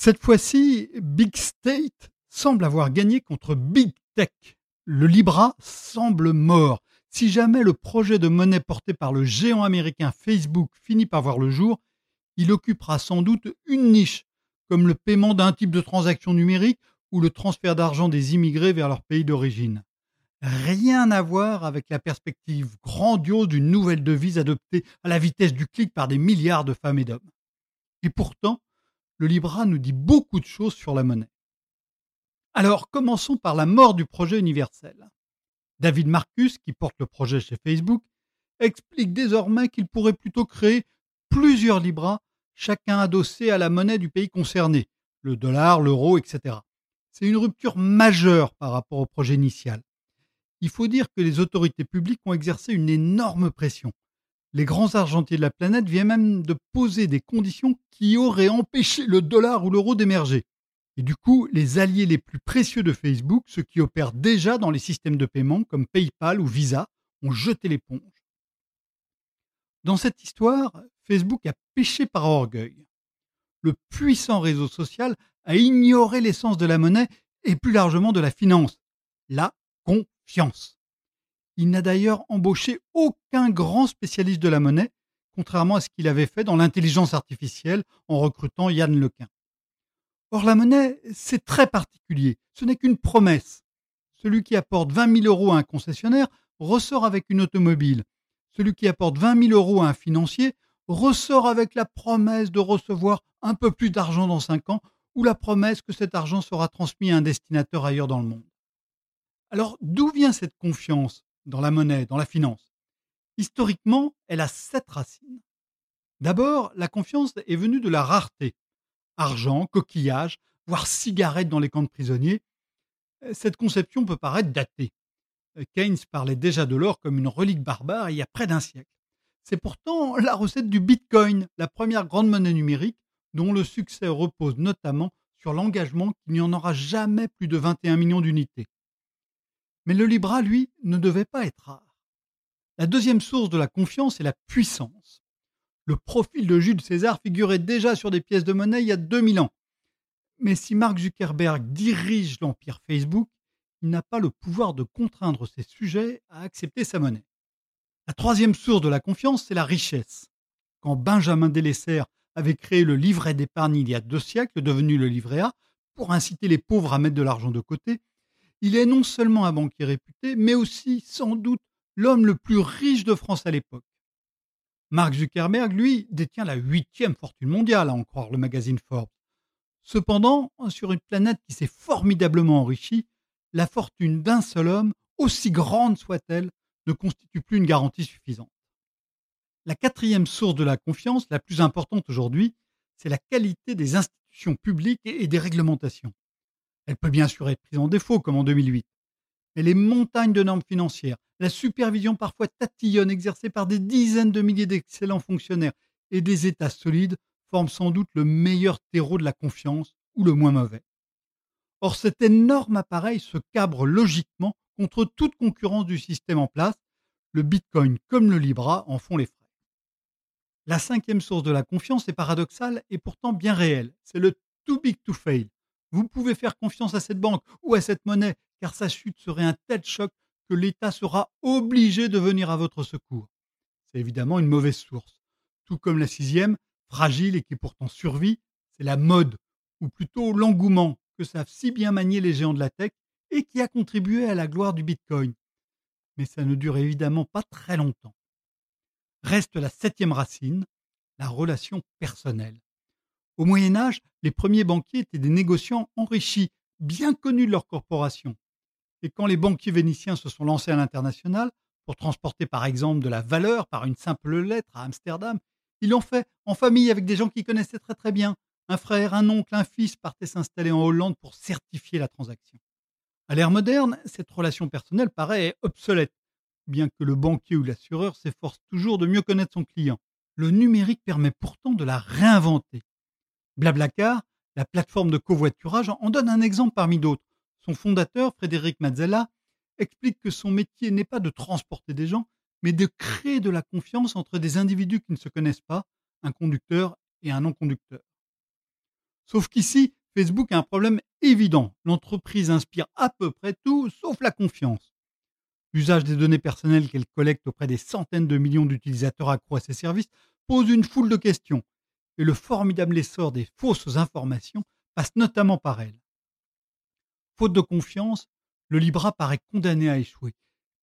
Cette fois-ci, Big State semble avoir gagné contre Big Tech. Le Libra semble mort. Si jamais le projet de monnaie porté par le géant américain Facebook finit par voir le jour, il occupera sans doute une niche, comme le paiement d'un type de transaction numérique ou le transfert d'argent des immigrés vers leur pays d'origine. Rien à voir avec la perspective grandiose d'une nouvelle devise adoptée à la vitesse du clic par des milliards de femmes et d'hommes. Et pourtant, le Libra nous dit beaucoup de choses sur la monnaie. Alors, commençons par la mort du projet universel. David Marcus, qui porte le projet chez Facebook, explique désormais qu'il pourrait plutôt créer plusieurs Libras, chacun adossé à la monnaie du pays concerné, le dollar, l'euro, etc. C'est une rupture majeure par rapport au projet initial. Il faut dire que les autorités publiques ont exercé une énorme pression. Les grands argentiers de la planète viennent même de poser des conditions qui auraient empêché le dollar ou l'euro d'émerger. Et du coup, les alliés les plus précieux de Facebook, ceux qui opèrent déjà dans les systèmes de paiement comme PayPal ou Visa, ont jeté l'éponge. Dans cette histoire, Facebook a péché par orgueil. Le puissant réseau social a ignoré l'essence de la monnaie et plus largement de la finance, la confiance. Il n'a d'ailleurs embauché aucun grand spécialiste de la monnaie, contrairement à ce qu'il avait fait dans l'intelligence artificielle en recrutant Yann Lequin. Or, la monnaie, c'est très particulier. Ce n'est qu'une promesse. Celui qui apporte 20 000 euros à un concessionnaire ressort avec une automobile. Celui qui apporte 20 000 euros à un financier ressort avec la promesse de recevoir un peu plus d'argent dans 5 ans ou la promesse que cet argent sera transmis à un destinateur ailleurs dans le monde. Alors, d'où vient cette confiance? Dans la monnaie, dans la finance Historiquement, elle a sept racines. D'abord, la confiance est venue de la rareté argent, coquillages, voire cigarettes dans les camps de prisonniers, euh, cette conception peut paraître datée. Euh, Keynes parlait déjà de l'or comme une relique barbare il y a près d'un siècle. C'est pourtant la recette du Bitcoin, la première grande monnaie numérique, dont le succès repose notamment sur l'engagement qu'il n'y en aura jamais plus de 21 millions d'unités. Mais le Libra, lui, ne devait pas être rare. La deuxième source de la confiance est la puissance. Le profil de Jules César figurait déjà sur des pièces de monnaie il y a 2000 ans. Mais si Mark Zuckerberg dirige l'empire Facebook, il n'a pas le pouvoir de contraindre ses sujets à accepter sa monnaie. La troisième source de la confiance, c'est la richesse. Quand Benjamin Delessert avait créé le livret d'épargne il y a deux siècles, devenu le livret A, pour inciter les pauvres à mettre de l'argent de côté, il est non seulement un banquier réputé, mais aussi sans doute l'homme le plus riche de France à l'époque. Mark Zuckerberg, lui, détient la huitième fortune mondiale, à en croire le magazine Forbes. Cependant, sur une planète qui s'est formidablement enrichie, la fortune d'un seul homme, aussi grande soit-elle, ne constitue plus une garantie suffisante. La quatrième source de la confiance, la plus importante aujourd'hui, c'est la qualité des institutions publiques et des réglementations. Elle peut bien sûr être prise en défaut, comme en 2008. Mais les montagnes de normes financières, la supervision parfois tatillonne exercée par des dizaines de milliers d'excellents fonctionnaires et des États solides forment sans doute le meilleur terreau de la confiance ou le moins mauvais. Or, cet énorme appareil se cabre logiquement contre toute concurrence du système en place. Le Bitcoin comme le Libra en font les frais. La cinquième source de la confiance est paradoxale et pourtant bien réelle. C'est le too big to fail. Vous pouvez faire confiance à cette banque ou à cette monnaie car sa chute serait un tel choc que l'État sera obligé de venir à votre secours. C'est évidemment une mauvaise source. Tout comme la sixième, fragile et qui pourtant survit, c'est la mode, ou plutôt l'engouement que savent si bien manier les géants de la tech et qui a contribué à la gloire du Bitcoin. Mais ça ne dure évidemment pas très longtemps. Reste la septième racine, la relation personnelle. Au Moyen Âge, les premiers banquiers étaient des négociants enrichis, bien connus de leur corporation. Et quand les banquiers vénitiens se sont lancés à l'international, pour transporter par exemple de la valeur par une simple lettre à Amsterdam, ils l'ont fait en famille avec des gens qu'ils connaissaient très très bien. Un frère, un oncle, un fils partaient s'installer en Hollande pour certifier la transaction. À l'ère moderne, cette relation personnelle paraît obsolète, bien que le banquier ou l'assureur s'efforce toujours de mieux connaître son client. Le numérique permet pourtant de la réinventer. Blablacar, la plateforme de covoiturage, en donne un exemple parmi d'autres. Son fondateur, Frédéric Mazzella, explique que son métier n'est pas de transporter des gens, mais de créer de la confiance entre des individus qui ne se connaissent pas, un conducteur et un non-conducteur. Sauf qu'ici, Facebook a un problème évident. L'entreprise inspire à peu près tout, sauf la confiance. L'usage des données personnelles qu'elle collecte auprès des centaines de millions d'utilisateurs accro à ses services pose une foule de questions. Et le formidable essor des fausses informations passe notamment par elle. Faute de confiance, le Libra paraît condamné à échouer.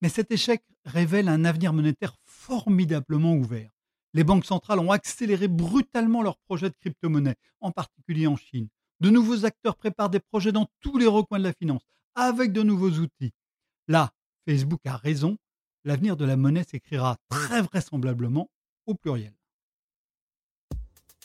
Mais cet échec révèle un avenir monétaire formidablement ouvert. Les banques centrales ont accéléré brutalement leurs projets de crypto-monnaie, en particulier en Chine. De nouveaux acteurs préparent des projets dans tous les recoins de la finance, avec de nouveaux outils. Là, Facebook a raison, l'avenir de la monnaie s'écrira très vraisemblablement au pluriel.